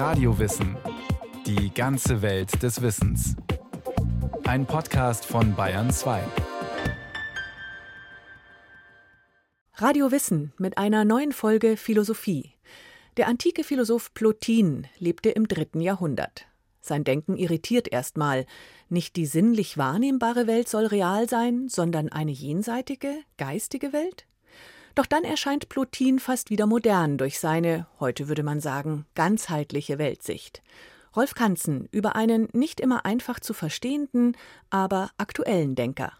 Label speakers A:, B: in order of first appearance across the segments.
A: Radiowissen. Die ganze Welt des Wissens. Ein Podcast von Bayern 2.
B: Radio Wissen mit einer neuen Folge Philosophie. Der antike Philosoph Plotin lebte im dritten Jahrhundert. Sein Denken irritiert erstmal. Nicht die sinnlich wahrnehmbare Welt soll real sein, sondern eine jenseitige, geistige Welt? Doch dann erscheint Plotin fast wieder modern durch seine, heute würde man sagen, ganzheitliche Weltsicht. Rolf Kanzen über einen nicht immer einfach zu verstehenden, aber aktuellen Denker.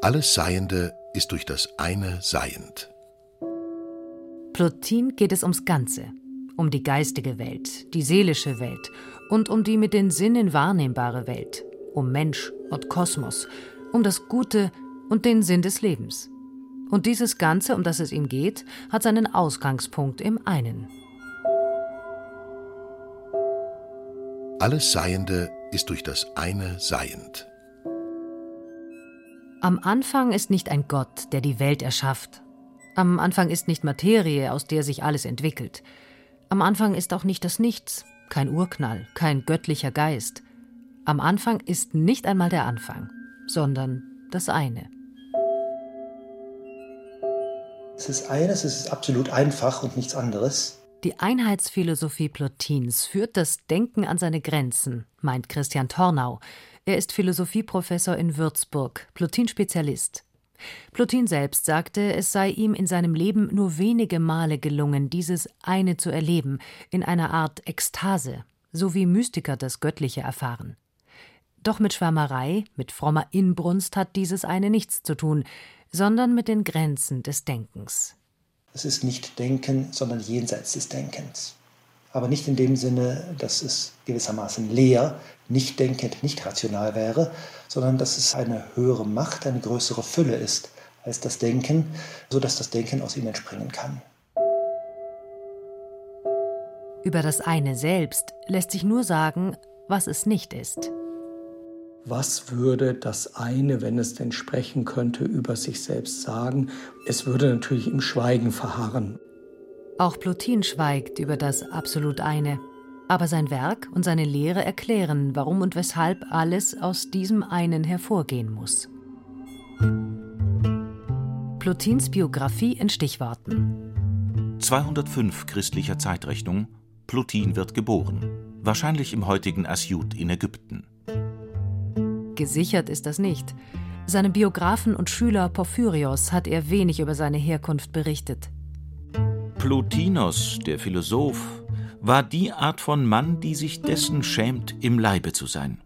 C: Alles Seiende ist durch das eine seiend.
D: Plotin geht es ums Ganze, um die geistige Welt, die seelische Welt und um die mit den Sinnen wahrnehmbare Welt, um Mensch und Kosmos, um das Gute und den Sinn des Lebens. Und dieses Ganze, um das es ihm geht, hat seinen Ausgangspunkt im einen.
C: Alles Seiende ist durch das eine seiend.
D: Am Anfang ist nicht ein Gott, der die Welt erschafft. Am Anfang ist nicht Materie, aus der sich alles entwickelt. Am Anfang ist auch nicht das Nichts, kein Urknall, kein göttlicher Geist. Am Anfang ist nicht einmal der Anfang, sondern das eine.
E: Es ist eines, es ist absolut einfach und nichts anderes.
D: Die Einheitsphilosophie Plotins führt das Denken an seine Grenzen, meint Christian Tornau. Er ist Philosophieprofessor in Würzburg, Plotin-Spezialist. Plotin selbst sagte, es sei ihm in seinem Leben nur wenige Male gelungen, dieses eine zu erleben, in einer Art Ekstase, so wie Mystiker das Göttliche erfahren. Doch mit Schwärmerei, mit frommer Inbrunst hat dieses eine nichts zu tun, sondern mit den Grenzen des Denkens.
E: Es ist nicht Denken, sondern jenseits des Denkens. Aber nicht in dem Sinne, dass es gewissermaßen leer, nicht denkend, nicht rational wäre, sondern dass es eine höhere Macht, eine größere Fülle ist als das Denken, sodass das Denken aus ihm entspringen kann.
D: Über das eine selbst lässt sich nur sagen, was es nicht ist
F: was würde das eine, wenn es denn sprechen könnte, über sich selbst sagen? Es würde natürlich im Schweigen verharren.
D: Auch Plotin schweigt über das absolut eine. Aber sein Werk und seine Lehre erklären, warum und weshalb alles aus diesem einen hervorgehen muss. Plotins Biografie in Stichworten.
G: 205 christlicher Zeitrechnung. Plotin wird geboren. Wahrscheinlich im heutigen Asyut in Ägypten.
D: Gesichert ist das nicht. Seinem Biografen und Schüler Porphyrios hat er wenig über seine Herkunft berichtet.
G: Plotinos, der Philosoph, war die Art von Mann, die sich dessen schämt, im Leibe zu sein.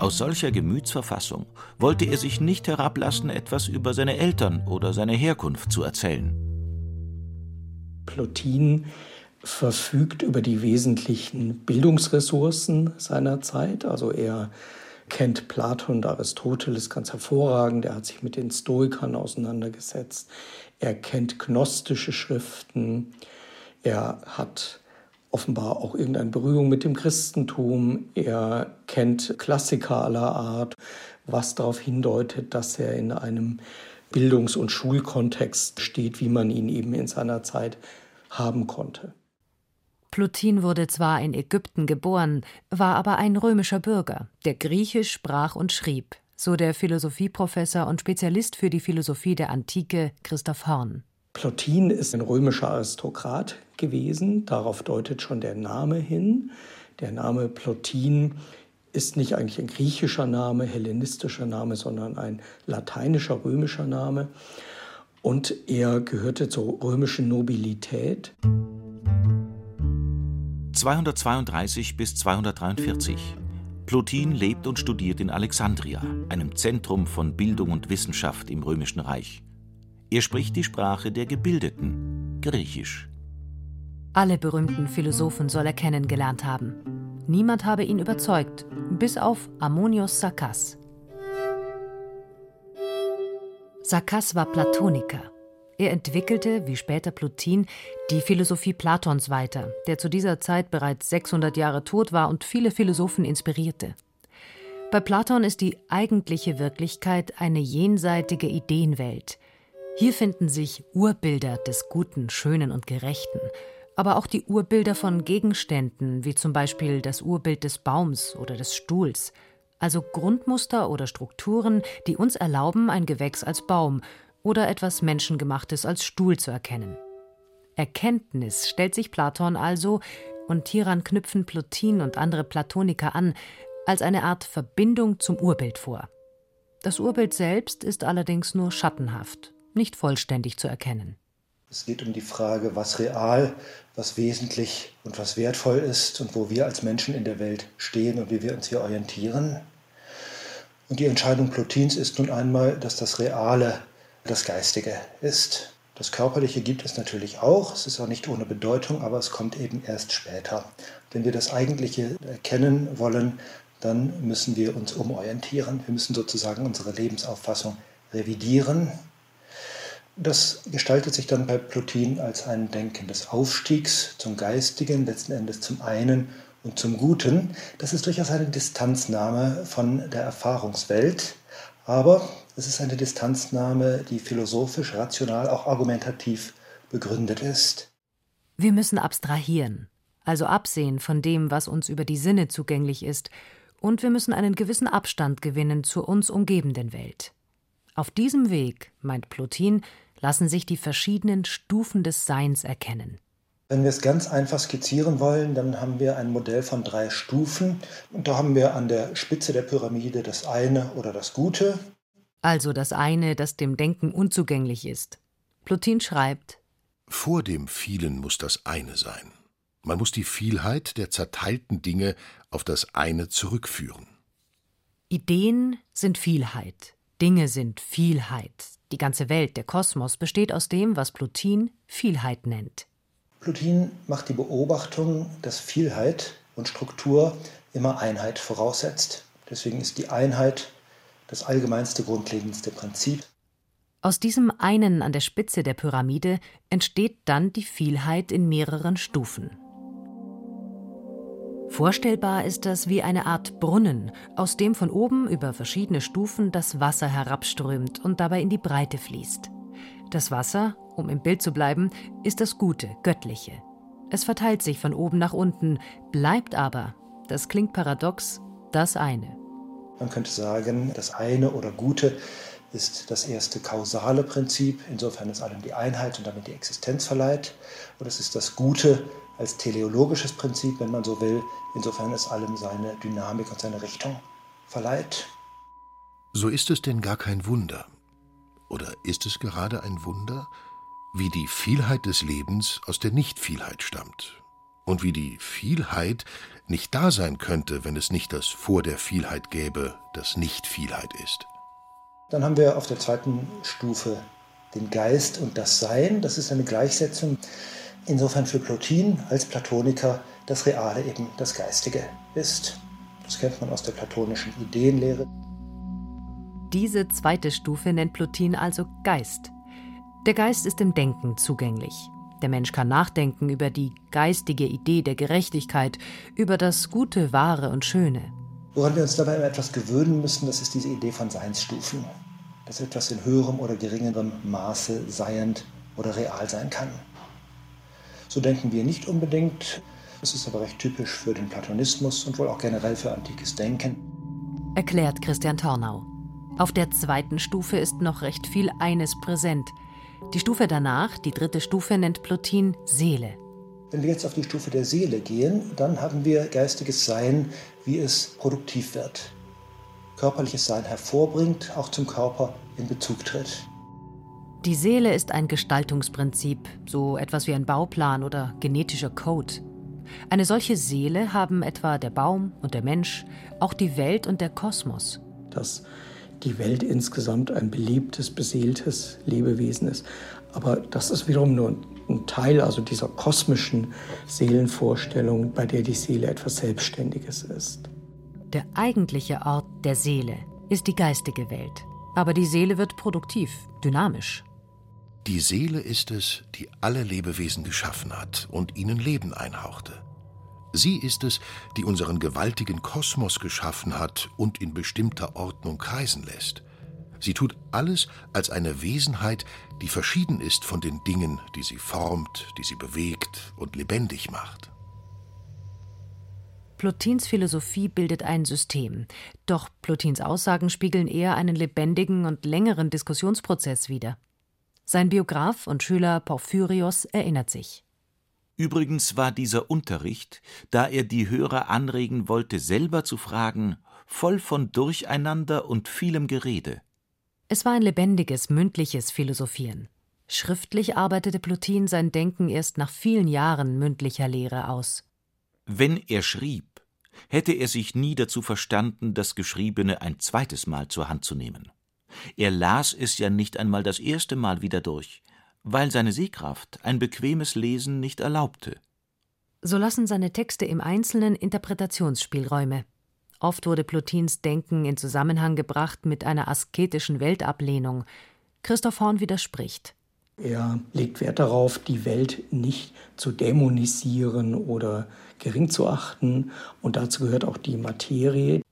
G: Aus solcher Gemütsverfassung wollte er sich nicht herablassen, etwas über seine Eltern oder seine Herkunft zu erzählen.
F: Plotin verfügt über die wesentlichen Bildungsressourcen seiner Zeit. Also er kennt Platon und Aristoteles ganz hervorragend. Er hat sich mit den Stoikern auseinandergesetzt. Er kennt gnostische Schriften. Er hat offenbar auch irgendeine Berührung mit dem Christentum. Er kennt Klassiker aller Art, was darauf hindeutet, dass er in einem Bildungs- und Schulkontext steht, wie man ihn eben in seiner Zeit haben konnte.
D: Plotin wurde zwar in Ägypten geboren, war aber ein römischer Bürger, der Griechisch sprach und schrieb, so der Philosophieprofessor und Spezialist für die Philosophie der Antike Christoph Horn.
F: Plotin ist ein römischer Aristokrat gewesen, darauf deutet schon der Name hin. Der Name Plotin ist nicht eigentlich ein griechischer Name, hellenistischer Name, sondern ein lateinischer, römischer Name. Und er gehörte zur römischen Nobilität.
G: 232 bis 243. Plotin lebt und studiert in Alexandria, einem Zentrum von Bildung und Wissenschaft im Römischen Reich. Er spricht die Sprache der Gebildeten, Griechisch.
D: Alle berühmten Philosophen soll er kennengelernt haben. Niemand habe ihn überzeugt, bis auf Ammonius Sakas. Sakas war Platoniker. Er entwickelte, wie später Plotin, die Philosophie Platons weiter, der zu dieser Zeit bereits 600 Jahre tot war und viele Philosophen inspirierte. Bei Platon ist die eigentliche Wirklichkeit eine jenseitige Ideenwelt. Hier finden sich Urbilder des Guten, Schönen und Gerechten, aber auch die Urbilder von Gegenständen, wie zum Beispiel das Urbild des Baums oder des Stuhls, also Grundmuster oder Strukturen, die uns erlauben, ein Gewächs als Baum oder etwas Menschengemachtes als Stuhl zu erkennen. Erkenntnis stellt sich Platon also, und hieran knüpfen Plotin und andere Platoniker an, als eine Art Verbindung zum Urbild vor. Das Urbild selbst ist allerdings nur schattenhaft, nicht vollständig zu erkennen.
E: Es geht um die Frage, was real, was wesentlich und was wertvoll ist und wo wir als Menschen in der Welt stehen und wie wir uns hier orientieren. Und die Entscheidung Plotins ist nun einmal, dass das Reale das Geistige ist. Das Körperliche gibt es natürlich auch, es ist auch nicht ohne Bedeutung, aber es kommt eben erst später. Wenn wir das Eigentliche erkennen wollen, dann müssen wir uns umorientieren. Wir müssen sozusagen unsere Lebensauffassung revidieren. Das gestaltet sich dann bei Plotin als ein Denken des Aufstiegs zum Geistigen, letzten Endes zum einen und zum Guten. Das ist durchaus eine Distanznahme von der Erfahrungswelt, aber es ist eine Distanznahme, die philosophisch, rational, auch argumentativ begründet ist.
D: Wir müssen abstrahieren, also absehen von dem, was uns über die Sinne zugänglich ist, und wir müssen einen gewissen Abstand gewinnen zur uns umgebenden Welt. Auf diesem Weg, meint Plotin, lassen sich die verschiedenen Stufen des Seins erkennen.
E: Wenn wir es ganz einfach skizzieren wollen, dann haben wir ein Modell von drei Stufen. Und da haben wir an der Spitze der Pyramide das eine oder das Gute.
D: Also das eine, das dem Denken unzugänglich ist. Plotin schreibt:
C: Vor dem Vielen muss das eine sein. Man muss die Vielheit der zerteilten Dinge auf das eine zurückführen.
D: Ideen sind Vielheit, Dinge sind Vielheit, die ganze Welt, der Kosmos, besteht aus dem, was Plotin Vielheit nennt.
E: Plotin macht die Beobachtung, dass Vielheit und Struktur immer Einheit voraussetzt. Deswegen ist die Einheit das allgemeinste, grundlegendste Prinzip.
D: Aus diesem einen an der Spitze der Pyramide entsteht dann die Vielheit in mehreren Stufen. Vorstellbar ist das wie eine Art Brunnen, aus dem von oben über verschiedene Stufen das Wasser herabströmt und dabei in die Breite fließt. Das Wasser, um im Bild zu bleiben, ist das Gute, Göttliche. Es verteilt sich von oben nach unten, bleibt aber, das klingt paradox, das eine.
E: Man könnte sagen, das eine oder Gute ist das erste kausale Prinzip, insofern es allem die Einheit und damit die Existenz verleiht. Und es ist das Gute als teleologisches Prinzip, wenn man so will, insofern es allem seine Dynamik und seine Richtung verleiht.
C: So ist es denn gar kein Wunder. Oder ist es gerade ein Wunder, wie die Vielheit des Lebens aus der Nichtvielheit stammt und wie die Vielheit nicht da sein könnte, wenn es nicht das Vor der Vielheit gäbe, das Nicht-Vielheit ist.
E: Dann haben wir auf der zweiten Stufe den Geist und das Sein. Das ist eine Gleichsetzung. Insofern für Plotin als Platoniker das Reale eben das Geistige ist. Das kennt man aus der platonischen Ideenlehre.
D: Diese zweite Stufe nennt Plotin also Geist. Der Geist ist im Denken zugänglich. Der Mensch kann nachdenken über die geistige Idee der Gerechtigkeit, über das Gute, Wahre und Schöne.
E: Woran wir uns dabei etwas gewöhnen müssen, das ist diese Idee von Seinsstufen. Dass etwas in höherem oder geringerem Maße seiend oder real sein kann. So denken wir nicht unbedingt. Es ist aber recht typisch für den Platonismus und wohl auch generell für antikes Denken.
D: Erklärt Christian Tornau. Auf der zweiten Stufe ist noch recht viel eines präsent. Die Stufe danach, die dritte Stufe, nennt Plotin Seele.
E: Wenn wir jetzt auf die Stufe der Seele gehen, dann haben wir geistiges Sein, wie es produktiv wird. Körperliches Sein hervorbringt, auch zum Körper in Bezug tritt.
D: Die Seele ist ein Gestaltungsprinzip, so etwas wie ein Bauplan oder genetischer Code. Eine solche Seele haben etwa der Baum und der Mensch, auch die Welt und der Kosmos.
F: Dass die Welt insgesamt ein belebtes, beseeltes Lebewesen ist. Aber das ist wiederum nur ein Teil also dieser kosmischen Seelenvorstellung, bei der die Seele etwas Selbstständiges ist.
D: Der eigentliche Ort der Seele ist die geistige Welt. Aber die Seele wird produktiv, dynamisch.
C: Die Seele ist es, die alle Lebewesen geschaffen hat und ihnen Leben einhauchte. Sie ist es, die unseren gewaltigen Kosmos geschaffen hat und in bestimmter Ordnung kreisen lässt. Sie tut alles als eine Wesenheit, die verschieden ist von den Dingen, die sie formt, die sie bewegt und lebendig macht.
D: Plotins Philosophie bildet ein System. Doch Plotins Aussagen spiegeln eher einen lebendigen und längeren Diskussionsprozess wider. Sein Biograf und Schüler Porphyrios erinnert sich.
G: Übrigens war dieser Unterricht, da er die Hörer anregen wollte, selber zu fragen, voll von Durcheinander und vielem Gerede.
D: Es war ein lebendiges, mündliches Philosophieren. Schriftlich arbeitete Plotin sein Denken erst nach vielen Jahren mündlicher Lehre aus.
G: Wenn er schrieb, hätte er sich nie dazu verstanden, das Geschriebene ein zweites Mal zur Hand zu nehmen. Er las es ja nicht einmal das erste Mal wieder durch, weil seine Sehkraft ein bequemes Lesen nicht erlaubte.
D: So lassen seine Texte im Einzelnen Interpretationsspielräume. Oft wurde Plotins Denken in Zusammenhang gebracht mit einer asketischen Weltablehnung. Christoph Horn widerspricht.
F: Er legt Wert darauf, die Welt nicht zu dämonisieren oder gering zu achten, und dazu gehört auch die Materie.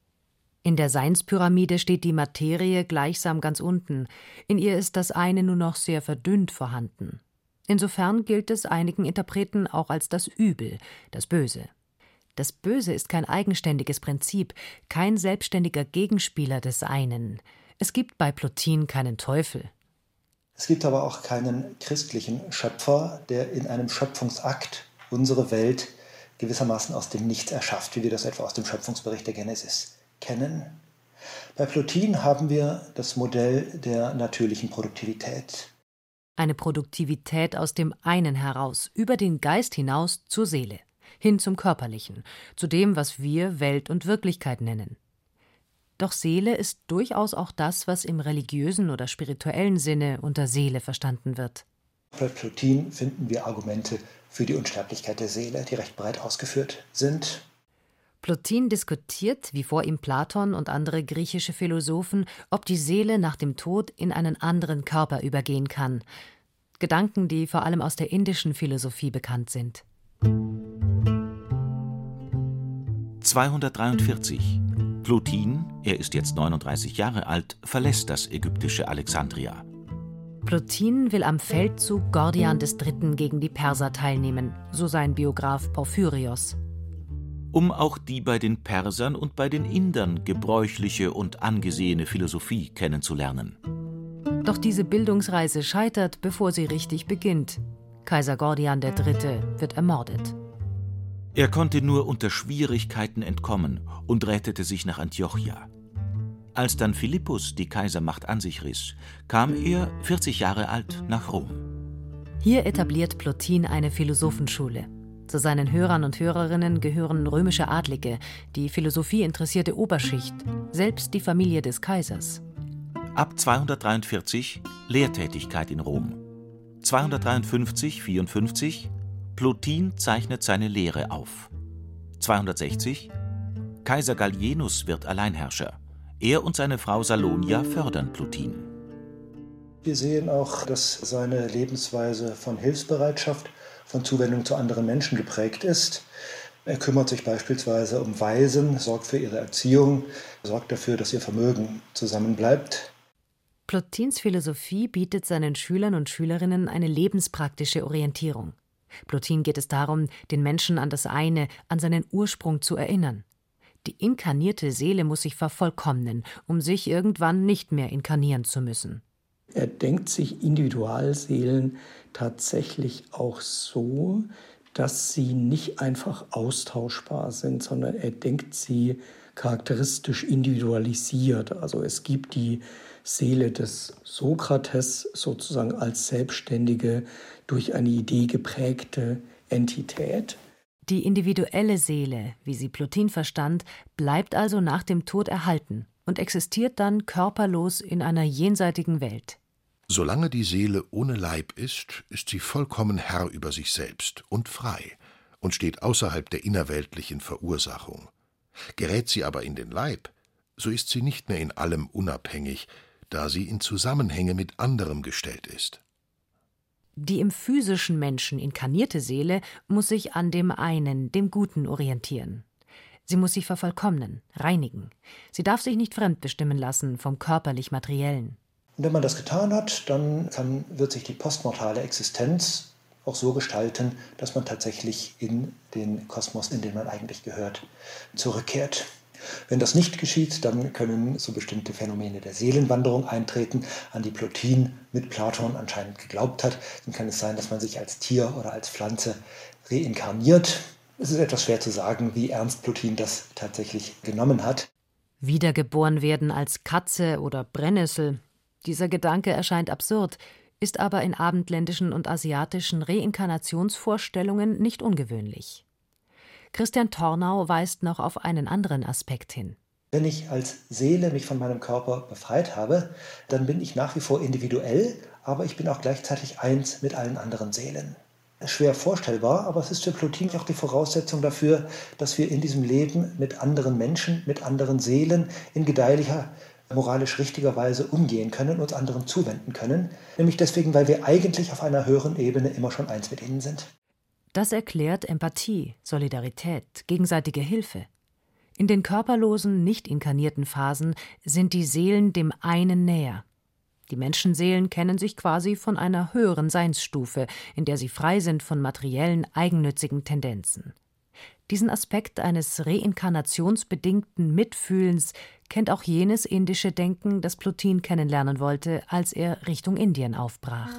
D: In der Seinspyramide steht die Materie gleichsam ganz unten, in ihr ist das eine nur noch sehr verdünnt vorhanden. Insofern gilt es einigen Interpreten auch als das Übel, das Böse. Das Böse ist kein eigenständiges Prinzip, kein selbstständiger Gegenspieler des einen. Es gibt bei Plotin keinen Teufel,
E: es gibt aber auch keinen christlichen Schöpfer, der in einem Schöpfungsakt unsere Welt gewissermaßen aus dem Nichts erschafft, wie wir das etwa aus dem Schöpfungsbericht der Genesis kennen. Bei Plotin haben wir das Modell der natürlichen Produktivität.
D: Eine Produktivität aus dem einen heraus, über den Geist hinaus zur Seele, hin zum Körperlichen, zu dem, was wir Welt und Wirklichkeit nennen. Doch Seele ist durchaus auch das, was im religiösen oder spirituellen Sinne unter Seele verstanden wird.
E: Bei Plotin finden wir Argumente für die Unsterblichkeit der Seele, die recht breit ausgeführt sind.
D: Plotin diskutiert, wie vor ihm Platon und andere griechische Philosophen, ob die Seele nach dem Tod in einen anderen Körper übergehen kann. Gedanken, die vor allem aus der indischen Philosophie bekannt sind.
G: 243 Plotin, er ist jetzt 39 Jahre alt, verlässt das ägyptische Alexandria.
D: Plotin will am Feldzug Gordian III. gegen die Perser teilnehmen, so sein Biograf Porphyrios.
G: Um auch die bei den Persern und bei den Indern gebräuchliche und angesehene Philosophie kennenzulernen.
D: Doch diese Bildungsreise scheitert, bevor sie richtig beginnt. Kaiser Gordian III. wird ermordet.
G: Er konnte nur unter Schwierigkeiten entkommen und rettete sich nach Antiochia. Als dann Philippus die Kaisermacht an sich riss, kam er, 40 Jahre alt, nach Rom.
D: Hier etabliert Plotin eine Philosophenschule. Zu seinen Hörern und Hörerinnen gehören römische Adlige, die Philosophie interessierte Oberschicht, selbst die Familie des Kaisers.
G: Ab 243 Lehrtätigkeit in Rom. 253, 54 Plotin zeichnet seine Lehre auf. 260 Kaiser Gallienus wird Alleinherrscher. Er und seine Frau Salonia fördern Plotin.
E: Wir sehen auch, dass seine Lebensweise von Hilfsbereitschaft, von Zuwendung zu anderen Menschen geprägt ist. Er kümmert sich beispielsweise um Waisen, sorgt für ihre Erziehung, sorgt dafür, dass ihr Vermögen zusammenbleibt.
D: Plotins Philosophie bietet seinen Schülern und Schülerinnen eine lebenspraktische Orientierung. Plotin geht es darum, den Menschen an das eine, an seinen Ursprung zu erinnern. Die inkarnierte Seele muss sich vervollkommnen, um sich irgendwann nicht mehr inkarnieren zu müssen.
F: Er denkt sich Individualseelen tatsächlich auch so, dass sie nicht einfach austauschbar sind, sondern er denkt sie charakteristisch individualisiert. Also es gibt die Seele des Sokrates sozusagen als selbstständige, durch eine Idee geprägte Entität.
D: Die individuelle Seele, wie sie Plotin verstand, bleibt also nach dem Tod erhalten und existiert dann körperlos in einer jenseitigen Welt.
C: Solange die Seele ohne Leib ist, ist sie vollkommen Herr über sich selbst und frei und steht außerhalb der innerweltlichen Verursachung. Gerät sie aber in den Leib, so ist sie nicht mehr in allem unabhängig, da sie in Zusammenhänge mit anderem gestellt ist.
D: Die im physischen Menschen inkarnierte Seele muss sich an dem einen, dem Guten orientieren. Sie muss sich vervollkommnen, reinigen. Sie darf sich nicht fremdbestimmen lassen vom körperlich-materiellen.
E: Und wenn man das getan hat, dann kann, wird sich die postmortale Existenz auch so gestalten, dass man tatsächlich in den Kosmos, in den man eigentlich gehört, zurückkehrt. Wenn das nicht geschieht, dann können so bestimmte Phänomene der Seelenwanderung eintreten, an die Plotin mit Platon anscheinend geglaubt hat. Dann kann es sein, dass man sich als Tier oder als Pflanze reinkarniert. Es ist etwas schwer zu sagen, wie ernst Plotin das tatsächlich genommen hat.
D: Wiedergeboren werden als Katze oder Brennnessel. Dieser Gedanke erscheint absurd, ist aber in abendländischen und asiatischen Reinkarnationsvorstellungen nicht ungewöhnlich. Christian Tornau weist noch auf einen anderen Aspekt hin.
E: Wenn ich als Seele mich von meinem Körper befreit habe, dann bin ich nach wie vor individuell, aber ich bin auch gleichzeitig eins mit allen anderen Seelen. Schwer vorstellbar, aber es ist für Plotin auch die Voraussetzung dafür, dass wir in diesem Leben mit anderen Menschen, mit anderen Seelen in gedeihlicher moralisch richtiger Weise umgehen können, uns anderen zuwenden können, nämlich deswegen, weil wir eigentlich auf einer höheren Ebene immer schon eins mit ihnen sind.
D: Das erklärt Empathie, Solidarität, gegenseitige Hilfe. In den körperlosen, nicht inkarnierten Phasen sind die Seelen dem einen näher. Die Menschenseelen kennen sich quasi von einer höheren Seinsstufe, in der sie frei sind von materiellen, eigennützigen Tendenzen. Diesen Aspekt eines reinkarnationsbedingten Mitfühlens kennt auch jenes indische Denken, das Plotin kennenlernen wollte, als er Richtung Indien aufbrach.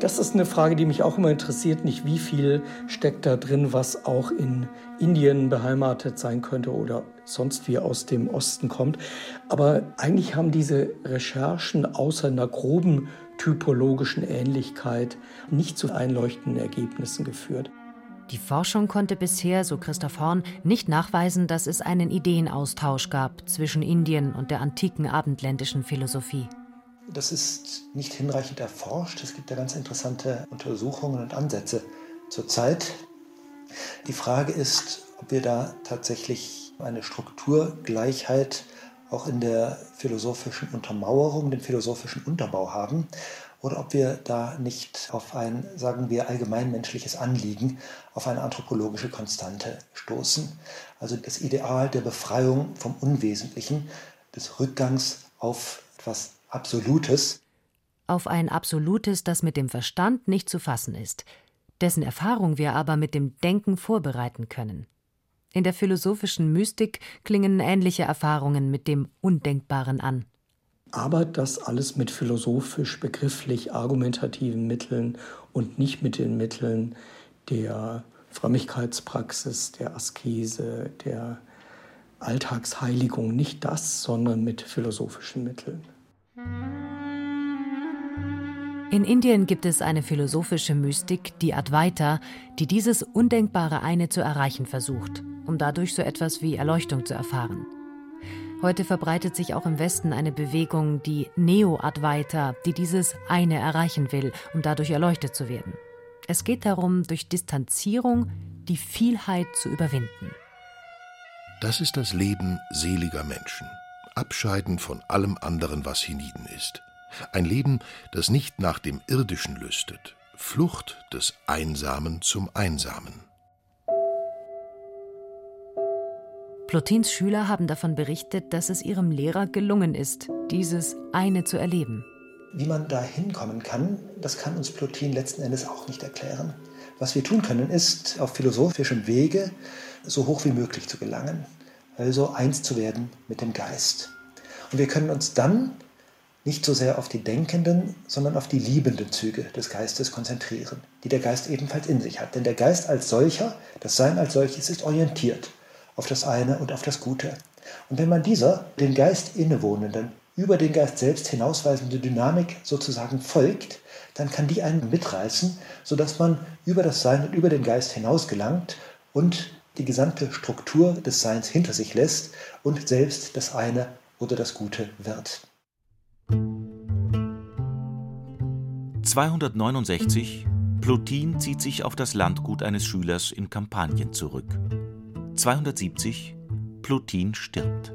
F: Das ist eine Frage, die mich auch immer interessiert, nicht wie viel steckt da drin, was auch in Indien beheimatet sein könnte oder sonst wie aus dem Osten kommt. Aber eigentlich haben diese Recherchen außer einer groben typologischen Ähnlichkeit nicht zu einleuchtenden Ergebnissen geführt.
D: Die Forschung konnte bisher, so Christoph Horn, nicht nachweisen, dass es einen Ideenaustausch gab zwischen Indien und der antiken abendländischen Philosophie.
E: Das ist nicht hinreichend erforscht. Es gibt ja ganz interessante Untersuchungen und Ansätze zurzeit. Die Frage ist, ob wir da tatsächlich eine Strukturgleichheit auch in der philosophischen Untermauerung, dem philosophischen Unterbau haben oder ob wir da nicht auf ein, sagen wir, allgemeinmenschliches Anliegen, auf eine anthropologische Konstante stoßen. Also das Ideal der Befreiung vom Unwesentlichen, des Rückgangs auf etwas Absolutes.
D: Auf ein Absolutes, das mit dem Verstand nicht zu fassen ist, dessen Erfahrung wir aber mit dem Denken vorbereiten können. In der philosophischen Mystik klingen ähnliche Erfahrungen mit dem Undenkbaren an
F: aber das alles mit philosophisch, begrifflich argumentativen Mitteln und nicht mit den Mitteln der Frömmigkeitspraxis, der Askese, der Alltagsheiligung. Nicht das, sondern mit philosophischen Mitteln.
D: In Indien gibt es eine philosophische Mystik, die Advaita, die dieses undenkbare eine zu erreichen versucht, um dadurch so etwas wie Erleuchtung zu erfahren. Heute verbreitet sich auch im Westen eine Bewegung, die Neo-Advaita, die dieses eine erreichen will, um dadurch erleuchtet zu werden. Es geht darum, durch Distanzierung die Vielheit zu überwinden.
C: Das ist das Leben seliger Menschen. Abscheiden von allem anderen, was hienieden ist. Ein Leben, das nicht nach dem Irdischen lüstet. Flucht des Einsamen zum Einsamen.
D: Plotins Schüler haben davon berichtet, dass es ihrem Lehrer gelungen ist, dieses eine zu erleben.
E: Wie man da hinkommen kann, das kann uns Plotin letzten Endes auch nicht erklären. Was wir tun können, ist auf philosophischem Wege so hoch wie möglich zu gelangen, also eins zu werden mit dem Geist. Und wir können uns dann nicht so sehr auf die denkenden, sondern auf die liebenden Züge des Geistes konzentrieren, die der Geist ebenfalls in sich hat. Denn der Geist als solcher, das Sein als solches ist orientiert auf das eine und auf das Gute. Und wenn man dieser, den Geist innewohnenden, über den Geist selbst hinausweisende Dynamik sozusagen folgt, dann kann die einen mitreißen, sodass man über das Sein und über den Geist hinaus gelangt und die gesamte Struktur des Seins hinter sich lässt und selbst das eine oder das Gute wird.
G: 269 Plotin zieht sich auf das Landgut eines Schülers in Kampanien zurück. 270 Plotin stirbt.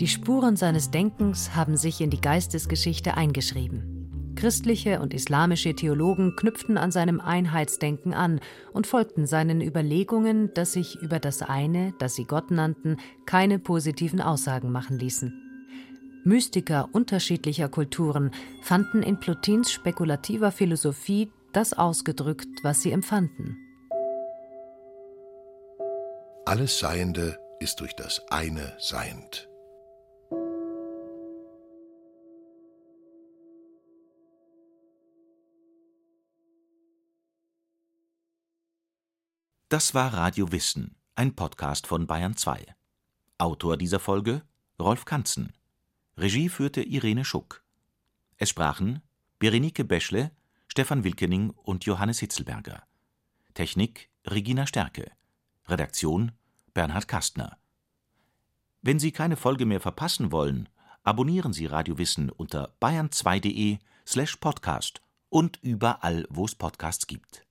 D: Die Spuren seines Denkens haben sich in die Geistesgeschichte eingeschrieben. Christliche und islamische Theologen knüpften an seinem Einheitsdenken an und folgten seinen Überlegungen, dass sich über das eine, das sie Gott nannten, keine positiven Aussagen machen ließen. Mystiker unterschiedlicher Kulturen fanden in Plotins spekulativer Philosophie das ausgedrückt, was sie empfanden.
C: Alles Seiende ist durch das eine seiend.
G: Das war Radio Wissen, ein Podcast von Bayern 2. Autor dieser Folge Rolf Kanzen. Regie führte Irene Schuck. Es sprachen Berenike Beschle, Stefan Wilkening und Johannes Hitzelberger. Technik Regina Stärke. Redaktion Bernhard Kastner. Wenn Sie keine Folge mehr verpassen wollen, abonnieren Sie Radio Wissen unter bayern2.de slash podcast und überall, wo es Podcasts gibt.